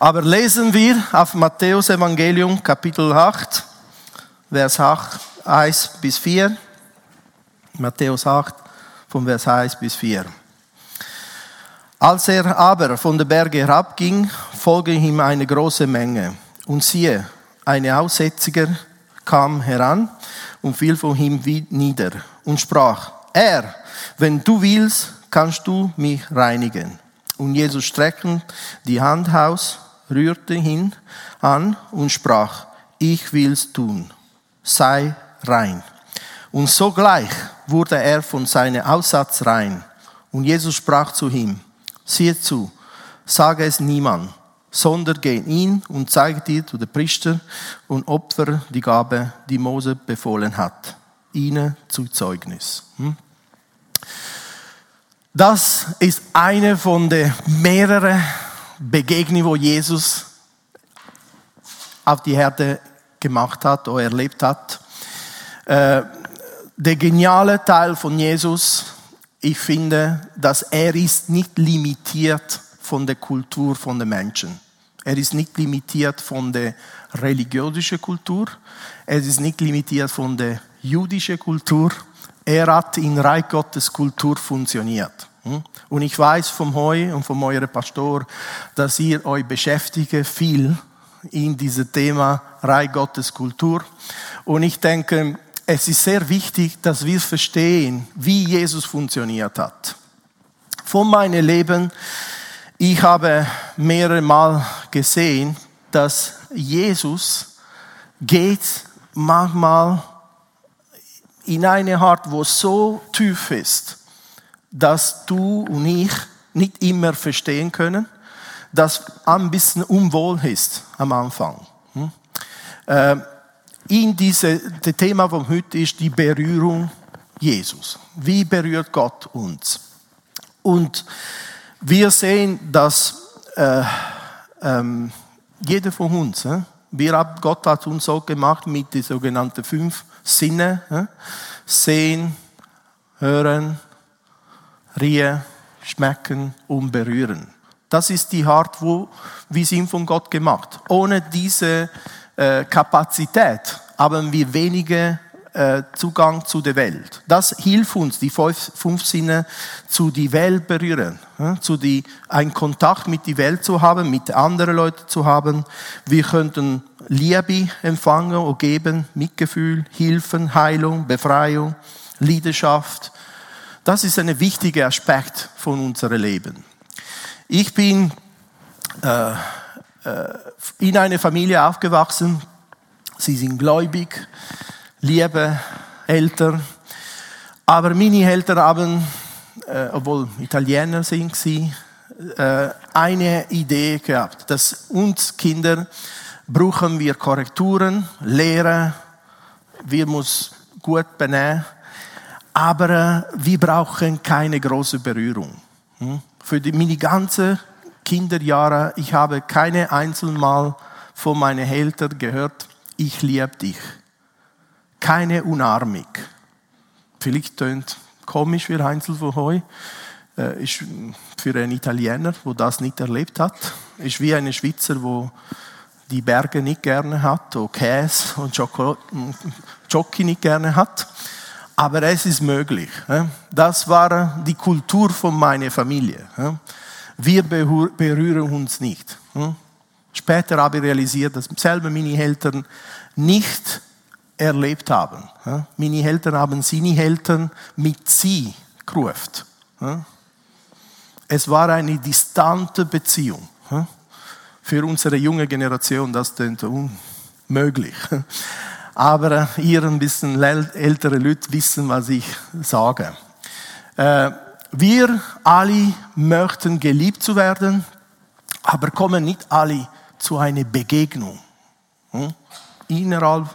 Aber lesen wir auf Matthäus Evangelium Kapitel 8, Vers 8, 1 bis 4. Matthäus 8, von Vers 1 bis 4. Als er aber von der Berge herabging, folgte ihm eine große Menge. Und siehe, ein Aussätziger kam heran und fiel von ihm nieder und sprach, er, wenn du willst, kannst du mich reinigen. Und Jesus streckte die Hand aus, rührte ihn an und sprach, ich will's tun, sei rein. Und sogleich wurde er von seinem Aussatz rein. Und Jesus sprach zu ihm, siehe zu, sage es niemand, sondern geh ihn und zeige dir zu den Priester und Opfer die Gabe, die Mose befohlen hat, ihnen zu Zeugnis. Hm? Das ist eine von den mehreren Begegnungen, wo Jesus auf die Herde gemacht hat oder erlebt hat. Äh, der geniale Teil von Jesus, ich finde, dass er ist nicht limitiert von der Kultur von den Menschen. Er ist nicht limitiert von der religiösen Kultur. Er ist nicht limitiert von der jüdischen Kultur. Er hat in Reich Gottes Kultur funktioniert. Hm? Und ich weiß vom Heu und von eurem Pastor, dass ihr euch beschäftigt viel in diesem Thema Reich Gottes Kultur. Und ich denke, es ist sehr wichtig, dass wir verstehen, wie Jesus funktioniert hat. Von meinem Leben, ich habe mehrere Mal gesehen, dass Jesus geht manchmal in eine Art, wo so tief ist, dass du und ich nicht immer verstehen können, das ein bisschen unwohl ist am Anfang. Hm? Äh, in diese, das Thema von heute ist die Berührung Jesus. Wie berührt Gott uns? Und wir sehen, dass äh, ähm, jeder von uns, äh, wir haben, Gott hat uns so gemacht mit den sogenannten fünf Sinne, äh, sehen, hören, riechen, schmecken und berühren. Das ist die Art, wo wir sind von Gott gemacht. Ohne diese äh, Kapazität haben wir weniger äh, Zugang zu der Welt. Das hilft uns, die fünf, fünf Sinne zu die Welt berühren, ja, zu die, einen Kontakt mit der Welt zu haben, mit anderen Leuten zu haben. Wir könnten Liebe empfangen und geben, Mitgefühl, Hilfen, Heilung, Befreiung, Leidenschaft, das ist ein wichtiger Aspekt von unserem Leben. Ich bin äh, äh, in einer Familie aufgewachsen. Sie sind gläubig, liebe Eltern. Aber meine Eltern haben, äh, obwohl Italiener sind sie, äh, eine Idee gehabt, dass uns Kinder brauchen wir Korrekturen, Lehre, wir müssen gut benehmen aber äh, wir brauchen keine große Berührung. Hm? Für die, meine ganzen Kinderjahre, ich habe keine einzelmal von meinen Eltern gehört, ich liebe dich. Keine Unarmung. Vielleicht tönt komisch für Heinzel von Heu. Äh, ist für einen Italiener, wo das nicht erlebt hat, ist wie ein Schweizer, wo die Berge nicht gerne hat, oder Käse und Schoki nicht gerne hat. Aber es ist möglich. Das war die Kultur von meiner Familie. Wir berühren uns nicht. Später habe ich realisiert, dass selber meine Eltern nicht erlebt haben. Meine Eltern haben seine Eltern mit sie gerufen. Es war eine distante Beziehung. Für unsere junge Generation, das klingt unmöglich aber ihr ein bisschen ältere Leute wissen, was ich sage. Äh, wir alle möchten geliebt zu werden, aber kommen nicht alle zu einer Begegnung hm? innerhalb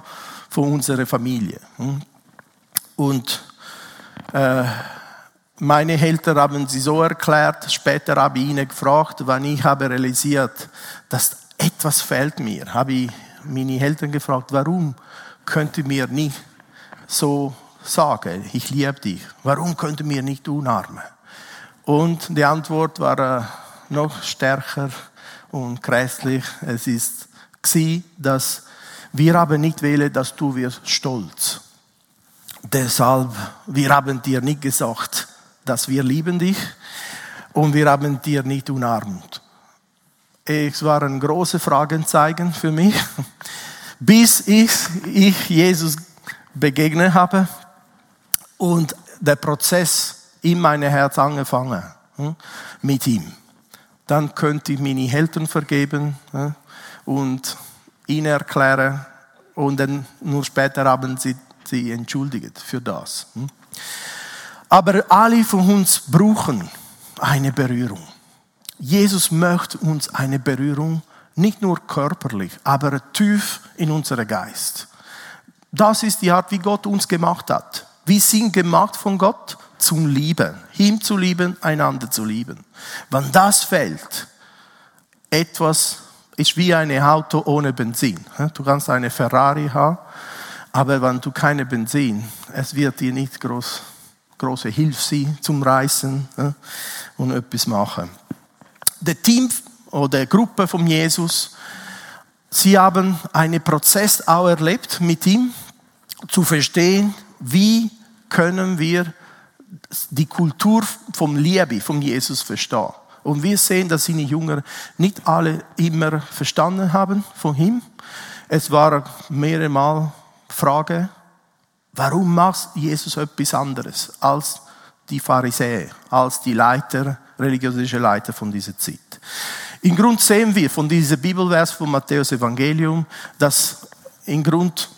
von unserer Familie. Hm? Und äh, meine Eltern haben sie so erklärt, später habe ich ihnen gefragt, wann ich habe realisiert, dass etwas fehlt mir, habe ich meine Eltern gefragt, warum könnte mir nicht so sagen, ich liebe dich. Warum könnte mir nicht umarmen? Und die Antwort war äh, noch stärker und grässlich. Es ist dass wir haben nicht wählen, dass du wirst stolz. Deshalb, wir haben dir nicht gesagt, dass wir lieben dich und wir haben dir nicht umarmt. Es waren große Fragenzeichen für mich, bis ich, ich Jesus begegnet habe und der Prozess in meinem Herz angefangen hm, mit ihm. Dann könnte ich meine Eltern vergeben hm, und ihn erklären und dann nur später haben sie sie entschuldigt für das. Hm. Aber alle von uns brauchen eine Berührung. Jesus möchte uns eine Berührung, nicht nur körperlich, aber tief in unseren Geist. Das ist die Art, wie Gott uns gemacht hat. Wir sind gemacht von Gott zum Lieben. Ihm zu lieben, einander zu lieben. Wenn das fällt, etwas ist wie ein Auto ohne Benzin. Du kannst eine Ferrari haben, aber wenn du keine Benzin, es wird dir nicht groß, große Hilfe sein zum Reisen und etwas machen. Der Team oder Gruppe von Jesus, sie haben einen Prozess auch erlebt mit ihm, zu verstehen, wie können wir die Kultur vom Liebe von Jesus verstehen. Und wir sehen, dass seine Jünger nicht alle immer verstanden haben von ihm. Es war mehrere Mal Frage, warum macht Jesus etwas anderes als die Pharisäer, als die Leiter, religiöse Leiter von dieser Zeit? Im Grund sehen wir von diesem Bibelvers von Matthäus Evangelium, dass im Grund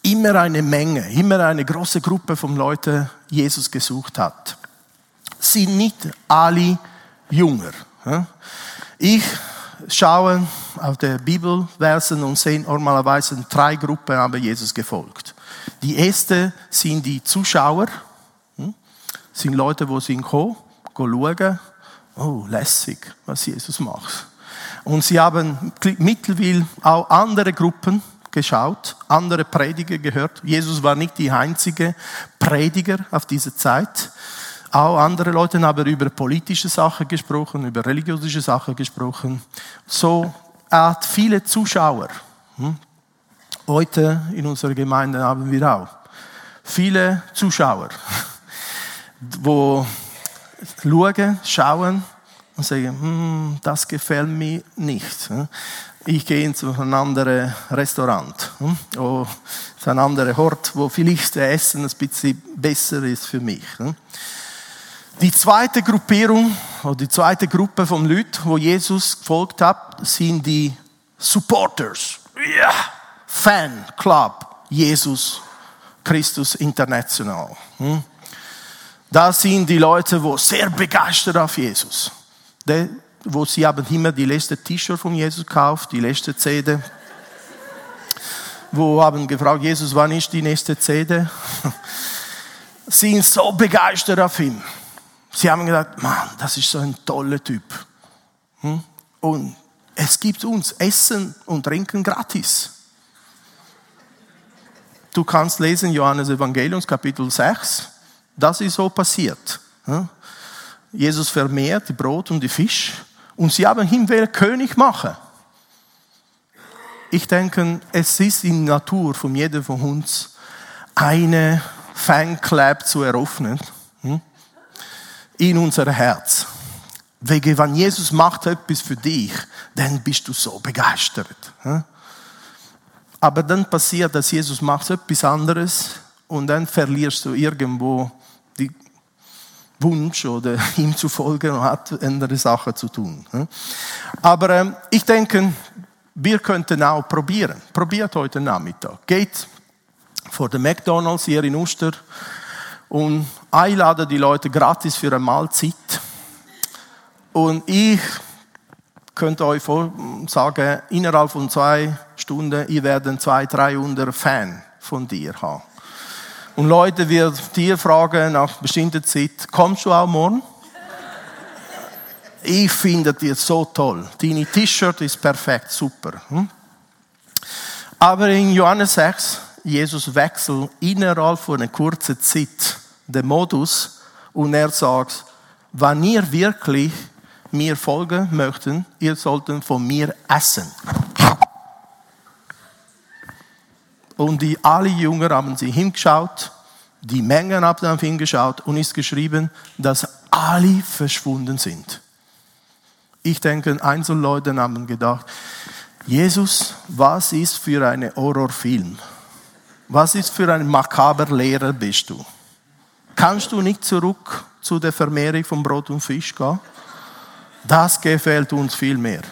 immer eine Menge, immer eine große Gruppe von Leuten Jesus gesucht hat. Sind nicht alle Jünger. Ich schaue auf die Bibelversen und sehe normalerweise drei Gruppen haben Jesus gefolgt. Die erste sind die Zuschauer, hm? sind Leute, die sind gekommen, schauen, oh, lässig, was Jesus macht. Und sie haben mittlerweile auch andere Gruppen geschaut, andere Prediger gehört. Jesus war nicht die einzige Prediger auf dieser Zeit. Auch andere Leute haben über politische Sachen gesprochen, über religiöse Sachen gesprochen. So, er hat viele Zuschauer. Hm? Heute in unserer Gemeinde haben wir auch viele Zuschauer, wo schauen, schauen und sagen, hm, das gefällt mir nicht. Hm? ich gehe zu einem anderen Restaurant hm? oder zu einem anderen Ort, wo vielleicht das Essen ein bisschen besser ist für mich. Hm? Die zweite Gruppierung oder die zweite Gruppe von Leuten, wo Jesus gefolgt hat, sind die Supporters. Ja, Fan Club Jesus Christus International. Das sind die Leute, wo sehr begeistert auf Jesus wo sie haben immer die letzte T-Shirt von Jesus gekauft, die letzte CD. wo haben gefragt, Jesus, wann ist die nächste CD? sie sind so begeistert auf ihn. Sie haben gesagt, Mann, das ist so ein toller Typ. Hm? Und es gibt uns Essen und Trinken gratis. Du kannst lesen Johannes Evangeliums Kapitel 6. Das ist so passiert. Jesus vermehrt die Brot und die Fisch und sie haben ihn will König machen. Ich denke, es ist in der Natur von jedem von uns, eine Fanclub zu eröffnen hm, in unser Herz. Wegen, wenn Jesus macht etwas für dich, dann bist du so begeistert. Hm. Aber dann passiert, dass Jesus macht etwas anderes und dann verlierst du irgendwo die Wunsch oder ihm zu folgen und hat andere Sachen zu tun. Aber ähm, ich denke, wir könnten auch probieren. Probiert heute Nachmittag. Geht vor dem McDonalds hier in Uster und einladet die Leute gratis für eine Mahlzeit. Und ich könnte euch sagen, innerhalb von zwei Stunden, ihr werdet zwei, 300 Fan von dir haben. Und Leute wird dir fragen nach bestimmter Zeit, kommst du auch morgen? Ich finde dir so toll. Deine T-Shirt ist perfekt, super. Hm? Aber in Johannes 6, Jesus wechselt innerhalb von einer kurzen Zeit den Modus und er sagt, wenn ihr wirklich mir folgen möchten, ihr sollten von mir essen. Und die alle Jünger haben sie hingeschaut, die Mengen haben hingeschaut und ist geschrieben, dass alle verschwunden sind. Ich denke, Einzelleute haben gedacht, Jesus, was ist für ein Horrorfilm? Was ist für ein makaber Lehrer bist du? Kannst du nicht zurück zu der Vermehrung von Brot und Fisch gehen? Das gefällt uns viel mehr.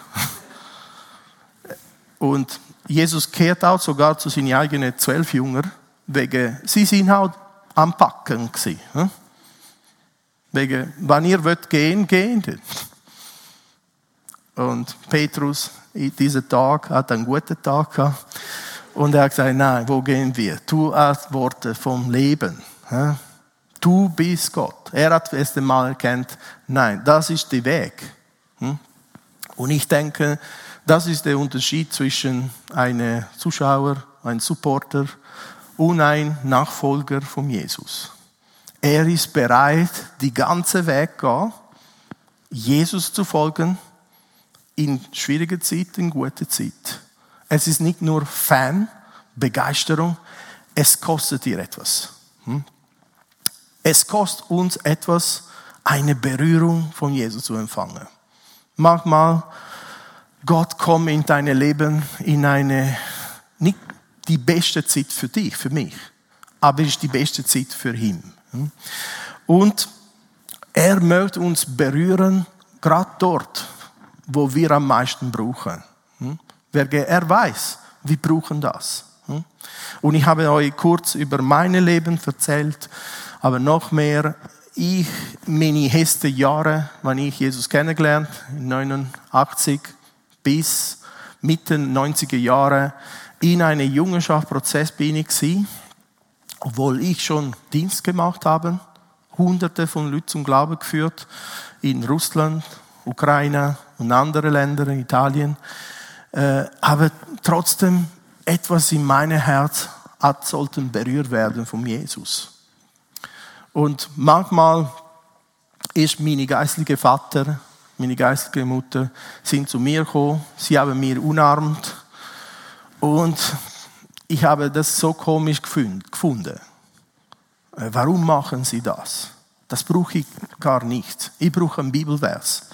Und Jesus kehrt auch sogar zu seinen eigenen zwölf Jüngern, wegen, sie sind halt am Packen gewesen. Hm? Wegen, wenn ihr wollt gehen, gehen. Und Petrus, in diesem Tag, hat einen guten Tag gehabt. Und er hat gesagt, nein, wo gehen wir? Du hast Worte vom Leben. Hm? Du bist Gott. Er hat das erste Mal erkannt, nein, das ist der Weg. Hm? Und ich denke, das ist der Unterschied zwischen einem Zuschauer, einem Supporter und einem Nachfolger von Jesus. Er ist bereit, die ganze Weg gehen, Jesus zu folgen, in schwieriger Zeit, in guter Zeit. Es ist nicht nur Fan, Begeisterung, es kostet dir etwas. Hm? Es kostet uns etwas, eine Berührung von Jesus zu empfangen. Manchmal Gott kommt in dein Leben in eine, nicht die beste Zeit für dich, für mich, aber es ist die beste Zeit für ihn. Und er möchte uns berühren, gerade dort, wo wir am meisten brauchen. Er weiß, wir brauchen das. Und ich habe euch kurz über mein Leben erzählt, aber noch mehr, ich, meine ersten Jahre, wenn ich Jesus kennengelernt, in 89, bis Mitte 90er Jahre in einem Jungenschaftsprozess bin ich gewesen, obwohl ich schon Dienst gemacht habe, hunderte von Leuten zum Glauben geführt, in Russland, Ukraine und andere Länder, in Italien, äh, aber trotzdem etwas in meinem Herz hat sollten berührt werden von Jesus. Und manchmal ist mein geistlicher Vater meine geistige Mutter, sind zu mir gekommen. Sie haben mir umarmt. Und ich habe das so komisch gefunden. Äh, warum machen sie das? Das brauche ich gar nicht. Ich brauche ein Bibelvers.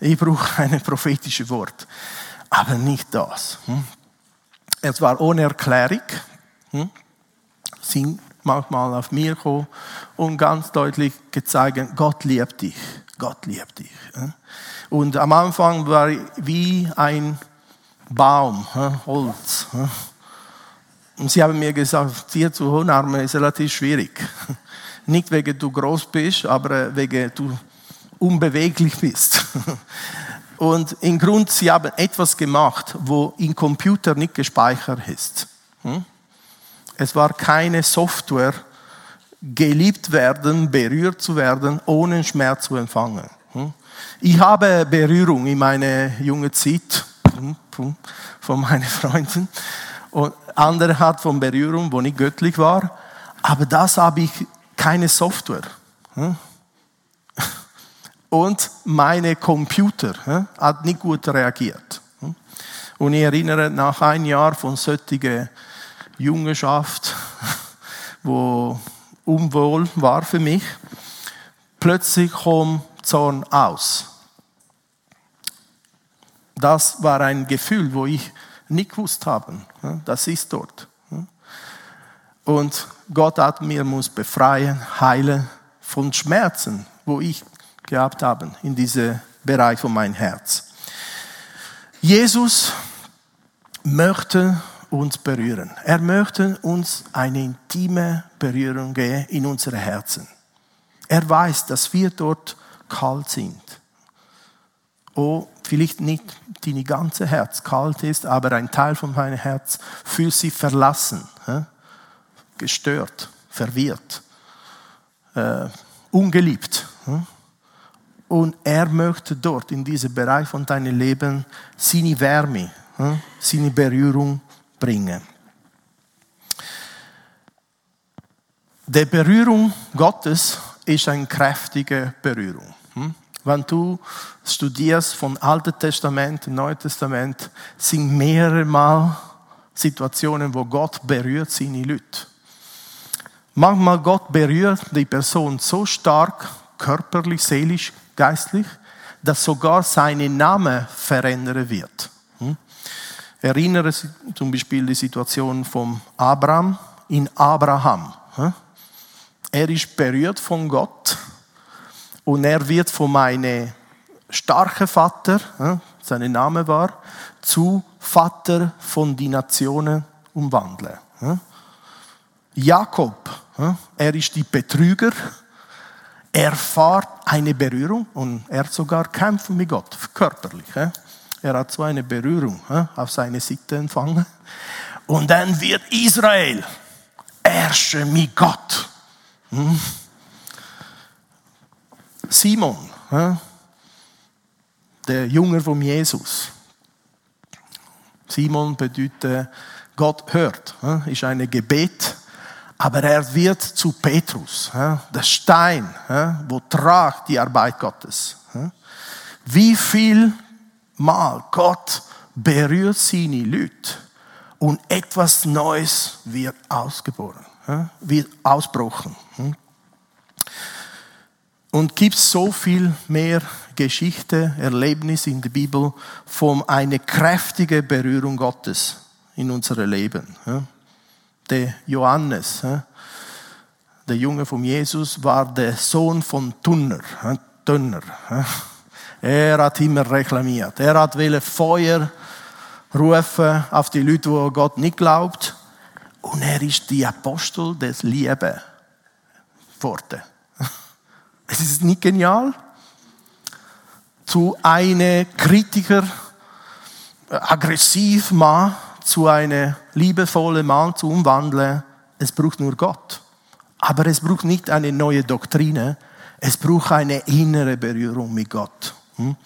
Ich brauche ein prophetisches Wort. Aber nicht das. Hm? Es war ohne Erklärung. Hm? Sie manchmal auf mir gekommen und ganz deutlich gezeigt, Gott liebt dich. Gott liebt dich. Und am Anfang war ich wie ein Baum, Holz. Und sie haben mir gesagt, dir zu umarmen ist relativ schwierig. Nicht wegen du groß bist, aber wegen du unbeweglich bist. Und im Grund, sie haben etwas gemacht, wo im Computer nicht gespeichert ist. Hm? Es war keine Software, geliebt werden, berührt zu werden, ohne Schmerz zu empfangen. Hm? Ich habe Berührung in meiner jungen Zeit hm, hm, von meinen Freunden. Und andere hat von Berührung, wo nicht göttlich war. Aber das habe ich keine Software. Und meine Computer hat nicht gut reagiert. Und ich erinnere nach einem Jahr von solcher Jungenschaft, wo unwohl war für mich, plötzlich kam Zorn aus. Das war ein Gefühl, wo ich nicht gewusst habe. Das ist dort. Und Gott hat mir muss befreien, heilen von Schmerzen, wo ich gehabt habe in diesem Bereich von meinem Herz. Jesus möchte uns berühren. Er möchte uns eine intime Berührung geben in unsere Herzen. Er weiß, dass wir dort kalt sind. Oh, vielleicht nicht dein ganze Herz kalt ist, aber ein Teil von meinem Herz fühlt sich verlassen, gestört, verwirrt, äh, ungeliebt. Und er möchte dort in diesem Bereich von deinem Leben seine Wärme, seine Berührung bringen. Die Berührung Gottes ist eine kräftige Berührung. Hm? Wenn du studierst von Alten Testament, Neuen Testament, sind mehrere Mal Situationen, wo Gott berührt seine Leute. Manchmal Gott berührt die Person so stark, körperlich, seelisch, geistlich, dass sogar sein Name verändern wird. Hm? Erinnere zum Beispiel die Situation von Abraham in Abraham. Hm? Er ist berührt von Gott und er wird von meinem starken Vater, hm? sein Name war, zu Vater von die Nationen umwandeln. Jakob, er ist die Betrüger, er erfahrt eine Berührung und er sogar kämpfen mit Gott, körperlich. Er hat so eine Berührung auf seine Seite empfangen. Und dann wird Israel herrschen mit Gott. Hm? Simon, der Jünger von Jesus. Simon bedeutet, Gott hört, ist ein Gebet aber er wird zu Petrus, der Stein, wo tragt die Arbeit Gottes. Wie viel Mal Gott berührt seine Leute und etwas Neues wird ausgeboren, wird ausbrochen. Und gibt so viel mehr Geschichte, Erlebnis in der Bibel von einer kräftigen Berührung Gottes in unserem Leben der Johannes, der Junge von Jesus, war der Sohn von Tunner. Tunner. Er hat immer reklamiert. Er hat will Feuer rufen auf die Leute, wo Gott nicht glaubt. Und er ist die Apostel des Liebe geworden. Es ist nicht genial. Zu einem Kritiker, aggressiv Mann, zu einem liebevollen Mann zu umwandeln, es braucht nur Gott. Aber es braucht nicht eine neue Doktrine, es braucht eine innere Berührung mit Gott. Hm?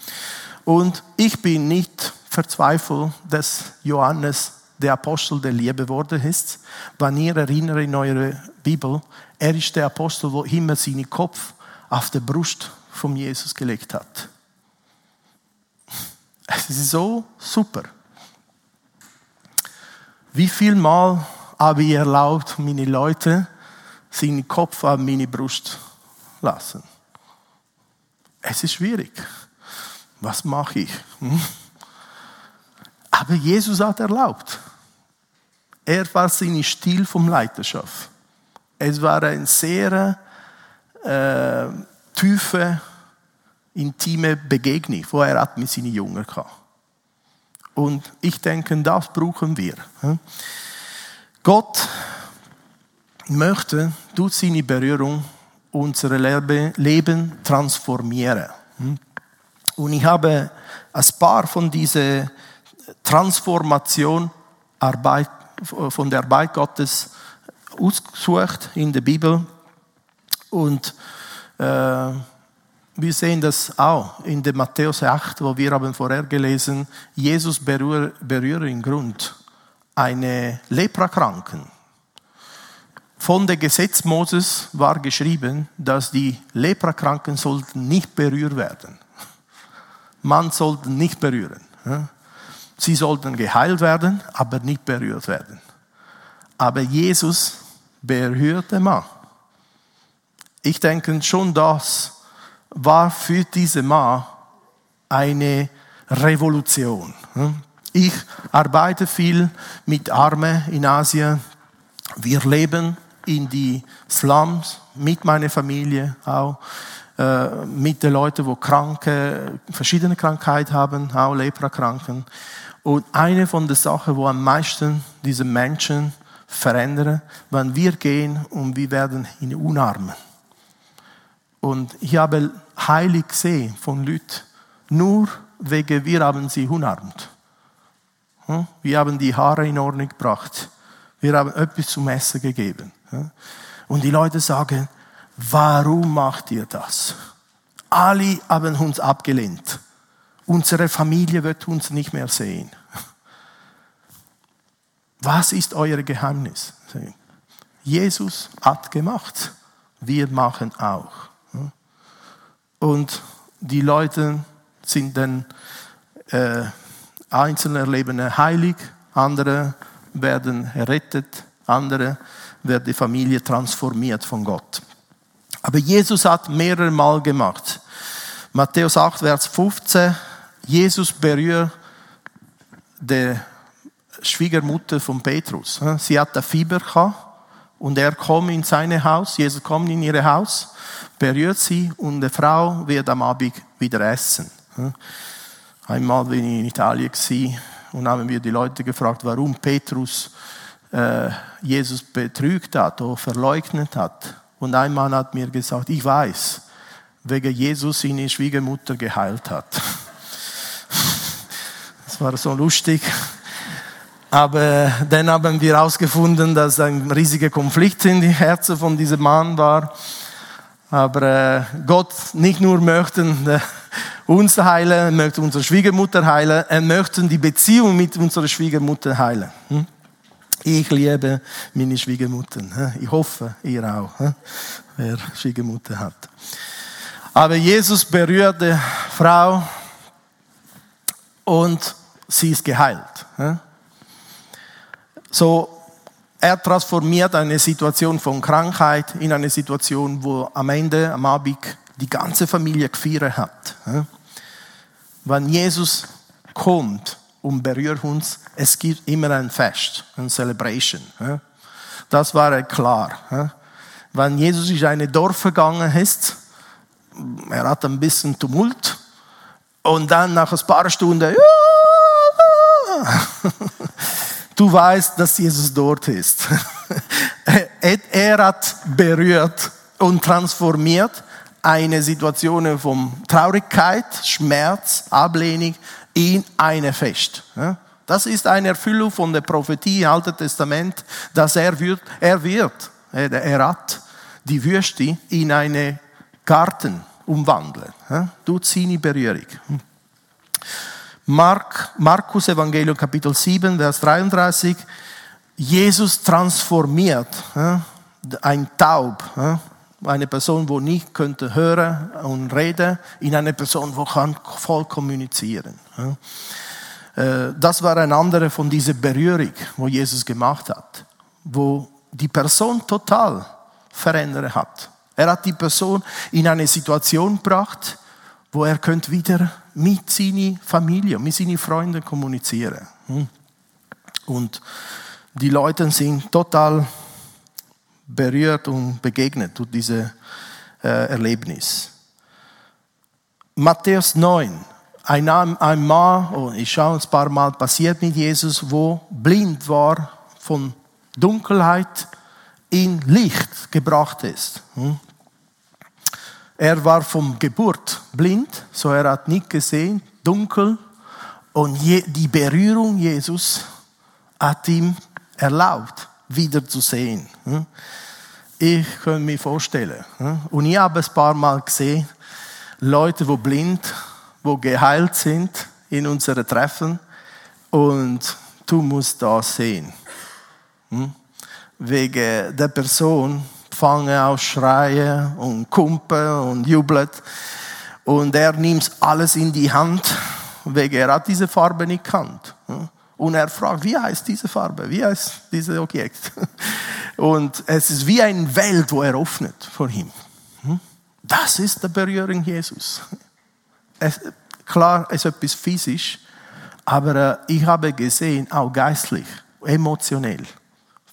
Und ich bin nicht verzweifelt, dass Johannes der Apostel der Liebe geworden ist. Wenn ihr erinnert in eurer Bibel, er ist der Apostel, der immer seinen Kopf auf der Brust von Jesus gelegt hat. Es ist so super. Wie viel Mal habe ich erlaubt, meine Leute seinen Kopf an meine Brust lassen? Es ist schwierig. Was mache ich? Hm? Aber Jesus hat erlaubt. Er war sein Stil vom Leiterschaft. Es war eine sehr äh, tiefe, intime Begegnung, wo er hat mit seinen Jüngern hatte. Und ich denke, das brauchen wir. Gott möchte durch seine Berührung unser Leben transformieren. Und ich habe ein paar von dieser Transformation Arbeit, von der Arbeit Gottes ausgesucht in der Bibel. Und äh, wir sehen das auch in der Matthäus 8, wo wir haben vorher gelesen, Jesus berührt, berührt im Grund eine Leprakranken. Von der Gesetz Moses war geschrieben, dass die Leprakranken sollten nicht berührt werden. Man sollte nicht berühren. Sie sollten geheilt werden, aber nicht berührt werden. Aber Jesus berührte man. Ich denke schon das, war für diese Mann eine Revolution. Ich arbeite viel mit Armen in Asien. Wir leben in die Slums mit meiner Familie auch äh, mit den Leuten, die kranke, verschiedene Krankheiten haben, auch Leprakranken. Und eine von den Sachen, wo am meisten diese Menschen verändern, wenn wir gehen und wir werden ihn unarmen. Und ich habe heilig gesehen von Leuten, nur wegen wir haben sie umarmt. Hm? Wir haben die Haare in Ordnung gebracht. Wir haben etwas zum Essen gegeben. Hm? Und die Leute sagen, warum macht ihr das? Alle haben uns abgelehnt. Unsere Familie wird uns nicht mehr sehen. Was ist euer Geheimnis? Jesus hat gemacht. Wir machen auch. Und die Leute sind dann äh, einzelne erleben heilig, andere werden errettet, andere wird die Familie transformiert von Gott. Aber Jesus hat mehrere Mal gemacht. Matthäus 8, Vers 15. Jesus berührt die Schwiegermutter von Petrus. Sie hat Fieber gehabt und er kommt in sein Haus. Jesus kommt in ihr Haus, berührt sie und die Frau wird am Abend wieder essen. Einmal bin ich in Italien und haben wir die Leute gefragt, warum Petrus äh, Jesus betrügt hat oder verleugnet hat. Und ein Mann hat mir gesagt, ich weiß, wegen Jesus seine Schwiegermutter geheilt hat. Das war so lustig. Aber dann haben wir herausgefunden, dass ein riesiger Konflikt in die Herzen von diesem Mann war. Aber äh, Gott nicht nur möchte äh, uns heilen, möchte unsere Schwiegermutter heilen, er möchte die Beziehung mit unserer Schwiegermutter heilen. Ich liebe meine Schwiegermutter. Ich hoffe, ihr auch, wer Schwiegermutter hat. Aber Jesus berührt die Frau und sie ist geheilt. So, er transformiert eine Situation von Krankheit in eine Situation, wo am Ende, am Abend, die ganze Familie gefeiert hat. Wenn Jesus kommt, und berührt uns. Es gibt immer ein Fest, ein Celebration. Das war klar. Wenn Jesus in ein Dorf gegangen ist, er hat ein bisschen Tumult und dann nach ein paar Stunden, du weißt, dass Jesus dort ist. er hat berührt und transformiert eine Situation von Traurigkeit, Schmerz, Ablehnung in eine Fest. Das ist eine Erfüllung von der Prophetie im Alten Testament, dass er wird, er wird, er hat die Wüste in einen Garten umwandeln. Durch seine Berührung. Mark, Markus Evangelium Kapitel 7, Vers 33. Jesus transformiert ein Taub eine Person, die nicht könnte hören und reden, in eine Person, die kann voll kommunizieren. Äh, das war eine andere von dieser Berührung, wo Jesus gemacht hat, wo die Person total verändert hat. Er hat die Person in eine Situation gebracht, wo er könnte wieder mit seiner Familie, mit seinen Freunden kommunizieren. Und die Leute sind total berührt und begegnet durch dieses äh, Erlebnis. Matthäus 9. Ein, ein Mann, oh, ich schaue ein paar Mal, passiert mit Jesus, wo blind war von Dunkelheit in Licht gebracht ist. Hm? Er war vom Geburt blind, so er hat nicht gesehen, dunkel. Und die Berührung Jesus hat ihm erlaubt, wieder zu sehen. Hm? Ich kann mir vorstellen. Hm? Und ich habe ein paar Mal gesehen, Leute, die blind, die geheilt sind in unseren Treffen. Und du musst das sehen. Hm? Wegen der Person fangen an schreien und kumpen und jubelt. Und er nimmt alles in die Hand, wegen er hat diese Farbe nicht kannt. Und er fragt, wie heißt diese Farbe? Wie heißt dieses Objekt? Und es ist wie eine Welt, wo er öffnet vor ihm. Hm? Das ist die Berührung Jesus. Es, klar, es ist etwas physisch, aber äh, ich habe gesehen, auch geistlich, emotionell.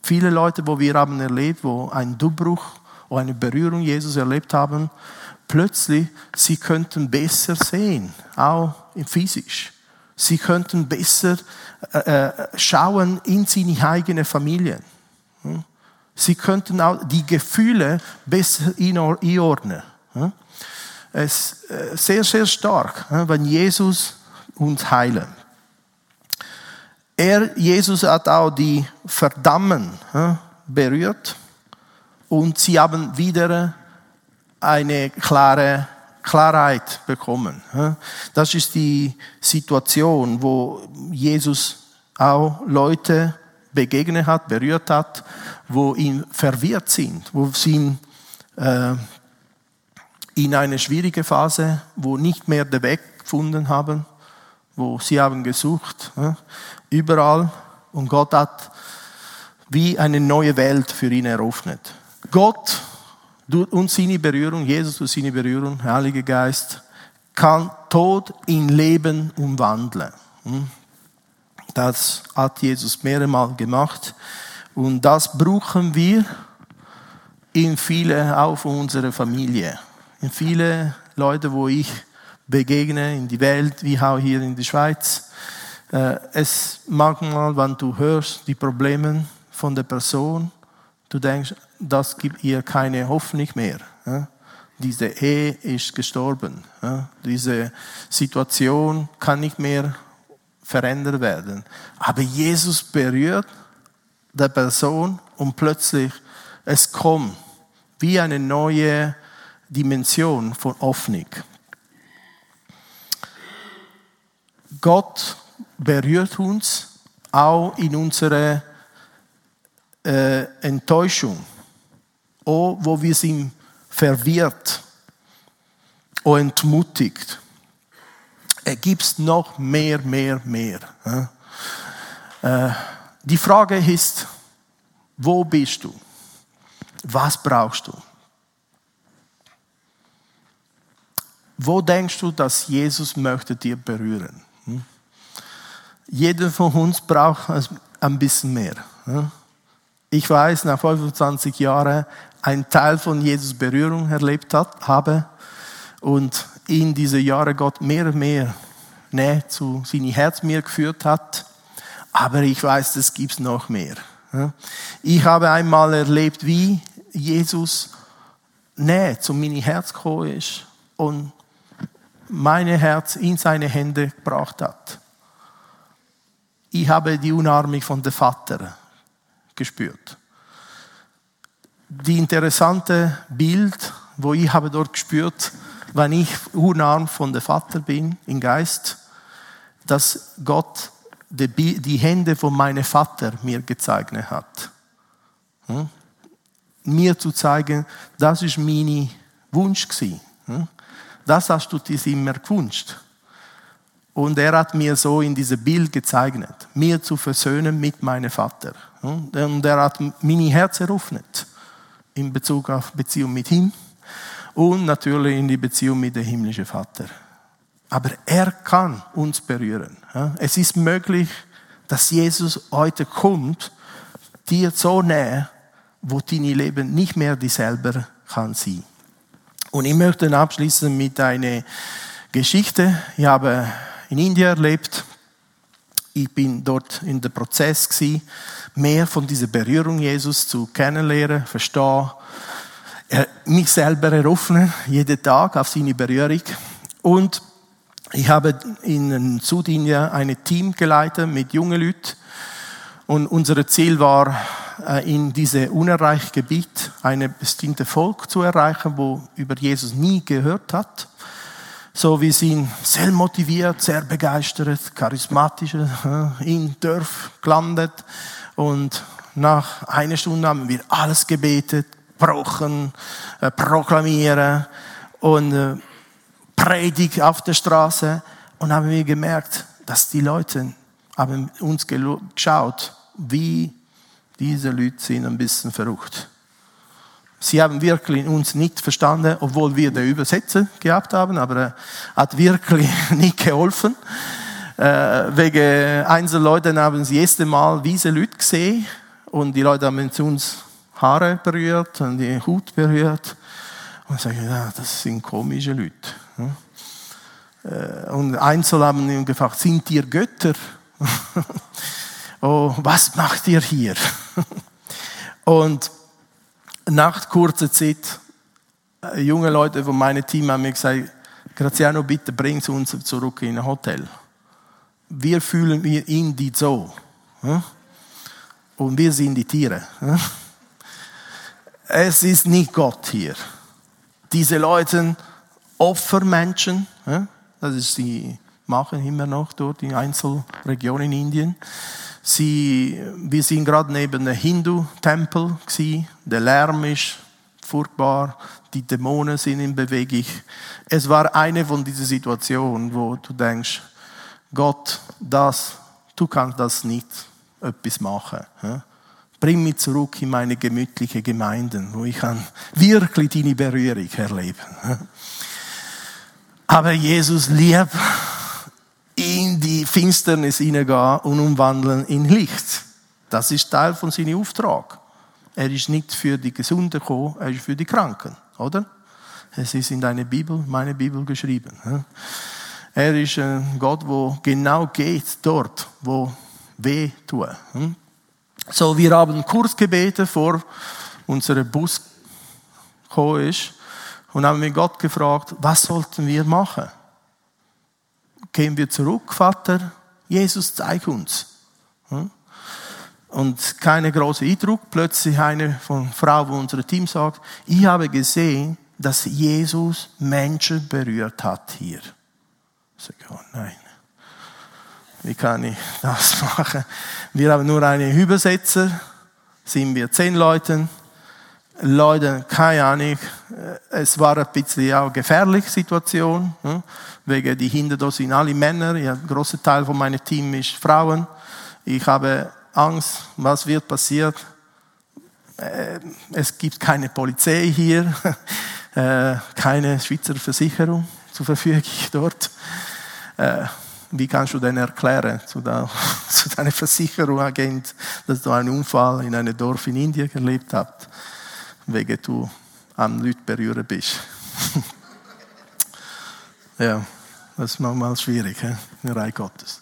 Viele Leute, wo wir haben erlebt, wo ein Durchbruch oder eine Berührung Jesus erlebt haben, plötzlich, sie könnten besser sehen, auch physisch. Sie könnten besser äh, äh, schauen in seine eigene Familie. Hm? Sie könnten auch die Gefühle besser einordnen. Hm? Es ist äh, sehr, sehr stark, hm, wenn Jesus uns heilt. Er, Jesus hat auch die Verdammen berührt und sie haben wieder eine klare Klarheit bekommen. Das ist die Situation, wo Jesus auch Leute begegnet hat, berührt hat, wo ihn verwirrt sind, wo sie äh, in eine schwierige Phase, wo nicht mehr den Weg gefunden haben, wo sie haben gesucht, überall. Und Gott hat wie eine neue Welt für ihn eröffnet. Gott und seine Berührung, Jesus durch seine Berührung, Heiliger Geist, kann Tod in Leben umwandeln. Hm? Das hat Jesus mehrere Mal gemacht. Und das brauchen wir in viele, auch von unserer Familie. In viele Leute, wo ich begegne, in die Welt, wie auch hier in der Schweiz. Äh, es manchmal, wenn du hörst die Probleme von der Person, du denkst, das gibt ihr keine Hoffnung mehr. Diese Ehe ist gestorben. Diese Situation kann nicht mehr verändert werden. Aber Jesus berührt der Person und plötzlich es kommt wie eine neue Dimension von Hoffnung. Gott berührt uns auch in unserer äh, Enttäuschung, auch wo wir sind verwirrt und entmutigt. Er gibt noch mehr, mehr, mehr. Äh, die Frage ist, wo bist du? Was brauchst du? Wo denkst du, dass Jesus möchte dir berühren? Hm? Jeder von uns braucht ein bisschen mehr. Ich weiß, nach 25 Jahren ein Teil von Jesus Berührung erlebt hat, habe und in diese Jahre Gott mehr und mehr Nähe zu seinem Herz mir geführt hat. Aber ich weiß, es gibt noch mehr. Ich habe einmal erlebt, wie Jesus Nähe zu meinem Herz gekommen ist und mein Herz in seine Hände gebracht hat. Ich habe die Umarmung von dem Vater gespürt. Die interessante Bild, wo ich habe dort gespürt, wenn ich unarm von dem Vater bin, im Geist, dass Gott die, Hände von meinem Vater mir gezeichnet hat. Hm? Mir zu zeigen, das ist mein Wunsch gewesen. Hm? Das hast du dir immer gewünscht. Und er hat mir so in diesem Bild gezeichnet, mir zu versöhnen mit meinem Vater. Und er hat mein Herz eröffnet in Bezug auf Beziehung mit ihm und natürlich in die Beziehung mit dem himmlischen Vater. Aber er kann uns berühren. Es ist möglich, dass Jesus heute kommt, dir so näher, wo dein Leben nicht mehr dieselbe kann sein. Und ich möchte abschließen mit einer Geschichte. Ich habe in Indien erlebt. Ich bin dort in der Prozess gewesen, mehr von dieser Berührung Jesus zu kennenlernen, verstehen, mich selber eröffnen, jeden Tag auf seine Berührung. Und ich habe in Südindien ein Team geleitet mit jungen Leuten. Und unser Ziel war, äh, in diese unerreichte Gebiet eine bestimmte Volk zu erreichen, wo über Jesus nie gehört hat. So, wir sind sehr motiviert, sehr begeistert, charismatisch äh, in Dörf gelandet und nach einer Stunde haben wir alles gebetet, brochen, äh, proklamieren und äh, Predigt auf der Straße und haben wir gemerkt, dass die Leute haben uns geschaut, wie diese Leute sind ein bisschen verrückt. Sie haben wirklich uns nicht verstanden, obwohl wir den Übersetzer gehabt haben, aber er hat wirklich nicht geholfen. Äh, wegen Einzelleuten haben sie das erste Mal diese Leute gesehen und die Leute haben uns Haare berührt und die Hut berührt und sagen, ja, das sind komische Leute. Äh, und Einzel haben ihn gefragt, sind ihr Götter? oh, was macht ihr hier? und nach kurzer Zeit, äh, junge Leute von meinem Team haben mir gesagt, Graziano, bitte bring uns zurück in ein Hotel. Wir fühlen wir in die so. Und wir sind die Tiere. Es ist nicht Gott hier. Diese Leute Opfermenschen, das ist die machen immer noch dort in Einzelregionen in Indien. Sie, wir sind gerade neben einem Hindu-Tempel Der Lärm ist furchtbar, die Dämonen sind in Bewegung. Es war eine von diesen Situationen, wo du denkst, Gott, das, du kannst das nicht etwas machen. Bring mich zurück in meine gemütliche Gemeinden, wo ich kann wirklich deine Berührung erleben. Aber Jesus liebt in die Finsternis hineingehen und umwandeln in Licht. Das ist Teil von seinem Auftrag. Er ist nicht für die Gesunden gekommen, er ist für die Kranken, oder? Es ist in deiner Bibel, meine Bibel geschrieben. Er ist ein Gott, wo genau geht dort, wo weh tut. So, wir haben Kursgebete vor unser Bus gekommen ist und haben mit Gott gefragt, was sollten wir machen? Gehen wir zurück, Vater? Jesus, zeig uns. Und keine große Eindruck. Plötzlich eine von Frau von unserem Team sagt, ich habe gesehen, dass Jesus Menschen berührt hat hier. Ich sage, oh nein. Wie kann ich das machen? Wir haben nur einen Übersetzer, sind wir zehn Leute. Leute, keine Ahnung, es war ein bisschen auch eine gefährliche Situation, hm? wegen die hinter da sind alle Männer, ein großer Teil von meinem Team ist Frauen. Ich habe Angst, was wird passiert. Äh, es gibt keine Polizei hier, äh, keine Schweizer Versicherung zur Verfügung dort. Äh, wie kannst du denn erklären zu deinem Versicherungsagent, dass du einen Unfall in einem Dorf in Indien erlebt hast, wegen du am Leute berühren bist? ja, das ist manchmal schwierig, in der Reihe Gottes.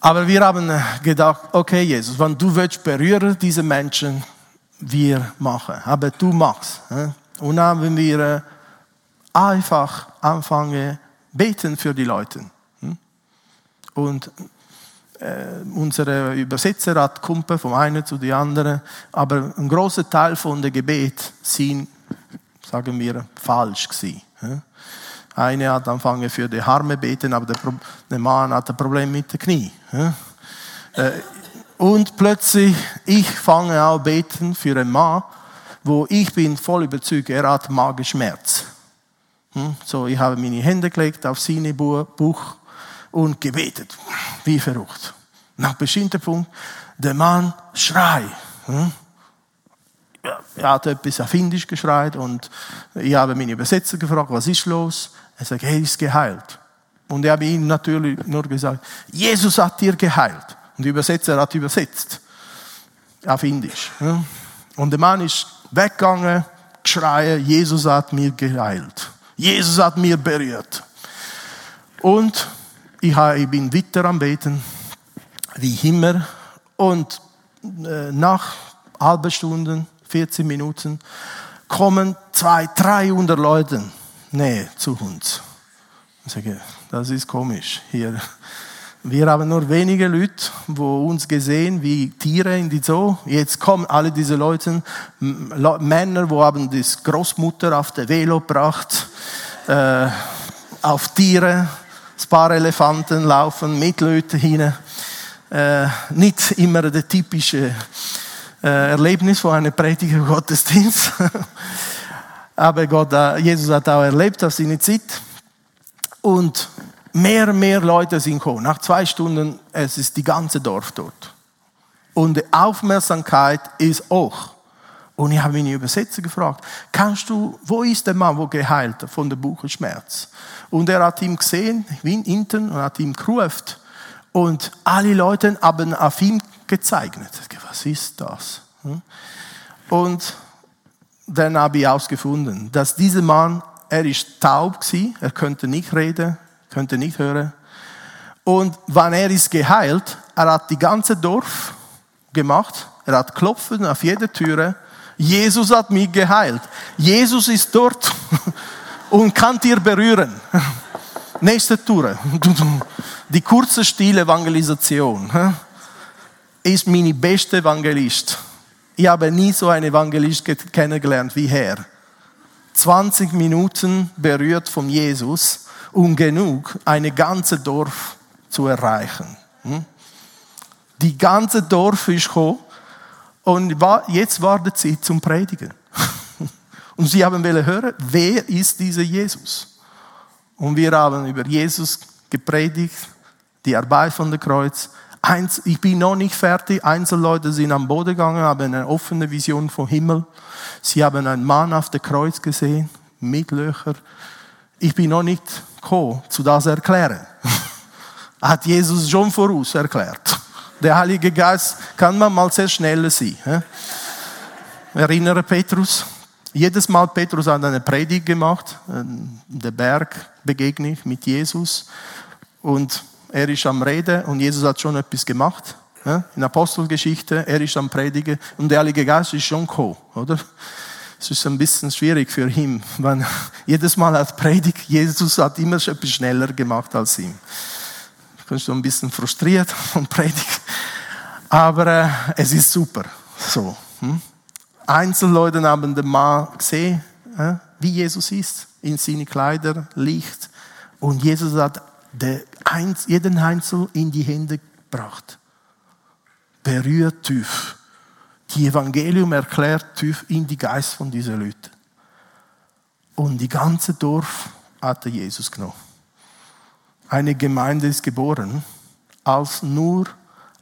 Aber wir haben gedacht, okay, Jesus, wenn du willst berühren diese Menschen, wir machen. Aber du machst. Und dann haben wir einfach anfangen beten für die Leute. Hm? Und äh, unsere Übersetzer hat Kumpe vom einen zu den anderen, aber ein großer Teil von der Gebet sind, sagen wir, falsch gewesen. Eine hat angefangen für die Arme beten, aber der, Mann hat ein Problem mit den Knie. Äh, und plötzlich, ich fange an beten für einen Mann, wo ich bin voll überzeugt, er hat Magenschmerz. Hm? So, ich habe meine Hände gelegt auf seine Buch und gebetet, wie verrückt. Nach bestimmten Punkt, der Mann schreit. Hm? Er hat etwas auf Indisch geschreit und ich habe meine Übersetzer gefragt, was ist los? Er sagt, er ist geheilt. Und ich habe ihm natürlich nur gesagt, Jesus hat dir geheilt. Und der Übersetzer hat übersetzt. Auf Indisch. Und der Mann ist weggegangen, geschreien, Jesus hat mir geheilt. Jesus hat mir berührt. Und ich bin weiter am Beten, wie immer. Und äh, nach halben Stunden, 14 Minuten, kommen zwei, 300 Leute Nähe zu uns. Ich sage, das ist komisch hier. Wir haben nur wenige Leute, wo uns gesehen wie Tiere in die Zoo. Jetzt kommen alle diese Leute, Männer, wo haben das Großmutter auf der Velo gebracht, äh, auf Tiere, ein paar Elefanten laufen mit Leuten hin. Äh, nicht immer der typische äh, Erlebnis von einem Prediger Gottesdienst. Aber Gott, äh, Jesus hat auch erlebt auf seine Zeit. Und mehr und mehr Leute sind gekommen. Nach zwei Stunden, es ist die ganze Dorf dort. Und die Aufmerksamkeit ist hoch. Und ich habe meine Übersetzer gefragt, kannst du, wo ist der Mann, wo geheilt von der Buchenschmerz? Und er hat ihn gesehen, wie hinten, und hat ihn gerufen. Und alle Leute haben auf ihn gezeichnet. Was ist das? Hm? Und dann habe ich herausgefunden, dass dieser Mann, er ist taub gewesen, er könnte nicht reden, könnte nicht hören. Und wenn er ist geheilt, er hat die ganze Dorf gemacht, er hat klopfen auf jede Türe. Jesus hat mich geheilt. Jesus ist dort und kann dir berühren. Nächste Tour. Die kurze, stille Evangelisation ist meine beste Evangelist. Ich habe nie so einen Evangelist kennengelernt wie Herr. 20 Minuten berührt von Jesus, um genug, eine ganze Dorf zu erreichen. Hm? Die ganze Dorf ist gekommen und jetzt war die Zeit zum Predigen. Und sie haben wollen hören, wer ist dieser Jesus? Und wir haben über Jesus gepredigt, die Arbeit von der Kreuz. Eins, ich bin noch nicht fertig. Einzelleute sind am Boden gegangen, haben eine offene Vision vom Himmel. Sie haben einen Mann auf der Kreuz gesehen, mit Löcher. Ich bin noch nicht gekommen, zu das erklären. Hat Jesus schon voraus erklärt. Der Heilige Geist kann man mal sehr schnell sein. Erinnere Petrus. Jedes Mal Petrus hat eine Predigt gemacht, der Berg begegne ich mit Jesus und er ist am Reden und Jesus hat schon etwas gemacht. In Apostelgeschichte, er ist am Predigen und der Heilige Geist ist schon gekommen, oder? Es ist ein bisschen schwierig für ihn, weil jedes Mal hat Predigt, Jesus hat immer etwas schneller gemacht als ihm. Bin schon ein bisschen frustriert von Predigt, aber äh, es ist super. So. Hm? Einzelleute haben den Mann gesehen, äh, wie Jesus ist, in seine Kleider, Licht. Und Jesus hat jeden Einzel in die Hände gebracht. Berührt tief. Die Evangelium erklärt tief in die Geist von diesen Leuten. Und die ganze Dorf hatte Jesus genommen. Eine Gemeinde ist geboren als nur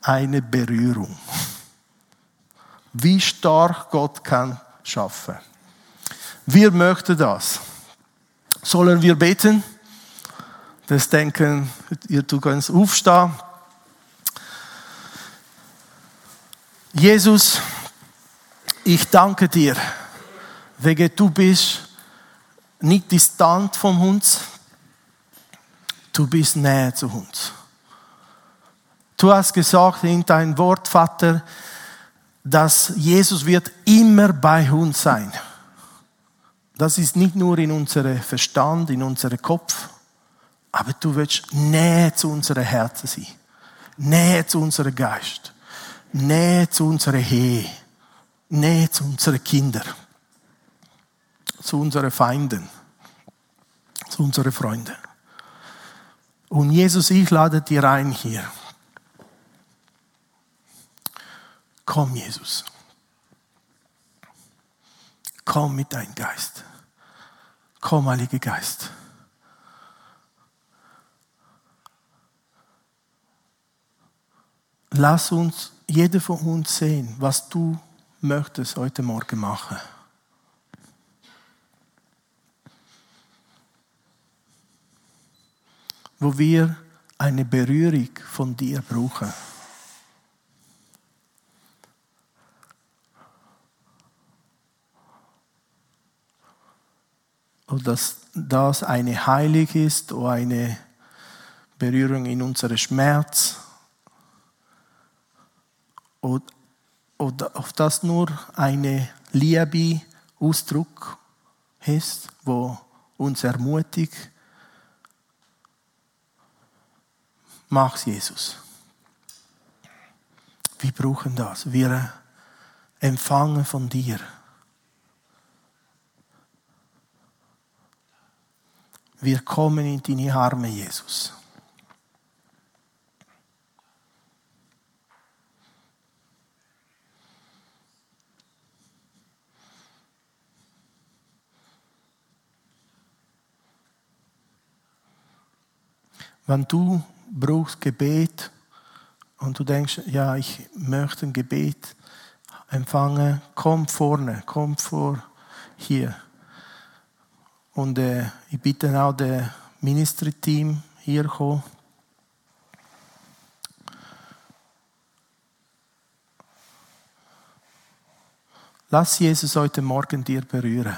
eine Berührung. Wie stark Gott kann schaffen. Wir möchten das. Sollen wir beten? Das Denken, ihr könnt aufstehen. Jesus, ich danke dir, wegen du bist nicht distant von uns, du bist näher zu uns. Du hast gesagt in dein Wort, Vater, dass Jesus wird immer bei uns sein. Das ist nicht nur in unserem Verstand, in unserem Kopf, aber du willst näher zu unseren Herzen sein, näher zu unserem Geist, näher zu unserer Ehe, näher zu unseren Kindern, zu unseren Feinden, zu unseren Freunden. Und Jesus, ich lade dir ein hier. Komm, Jesus. Komm mit deinem Geist. Komm, Heiliger Geist. Lass uns, jeder von uns sehen, was du möchtest heute Morgen machen. Wo wir eine Berührung von dir brauchen. Und dass das eine Heilig ist oder eine Berührung in unseren Schmerz oder auf das nur eine Liebe Ausdruck ist, wo uns ermutigt, mach's Jesus. Wir brauchen das. Wir empfangen von dir. Wir kommen in deine Arme, Jesus. Wenn du brauchst Gebet und du denkst, ja, ich möchte ein Gebet empfangen, komm vorne, komm vor hier. Und äh, ich bitte auch das Ministry-Team hier kommen. Lass Jesus heute Morgen dir berühren.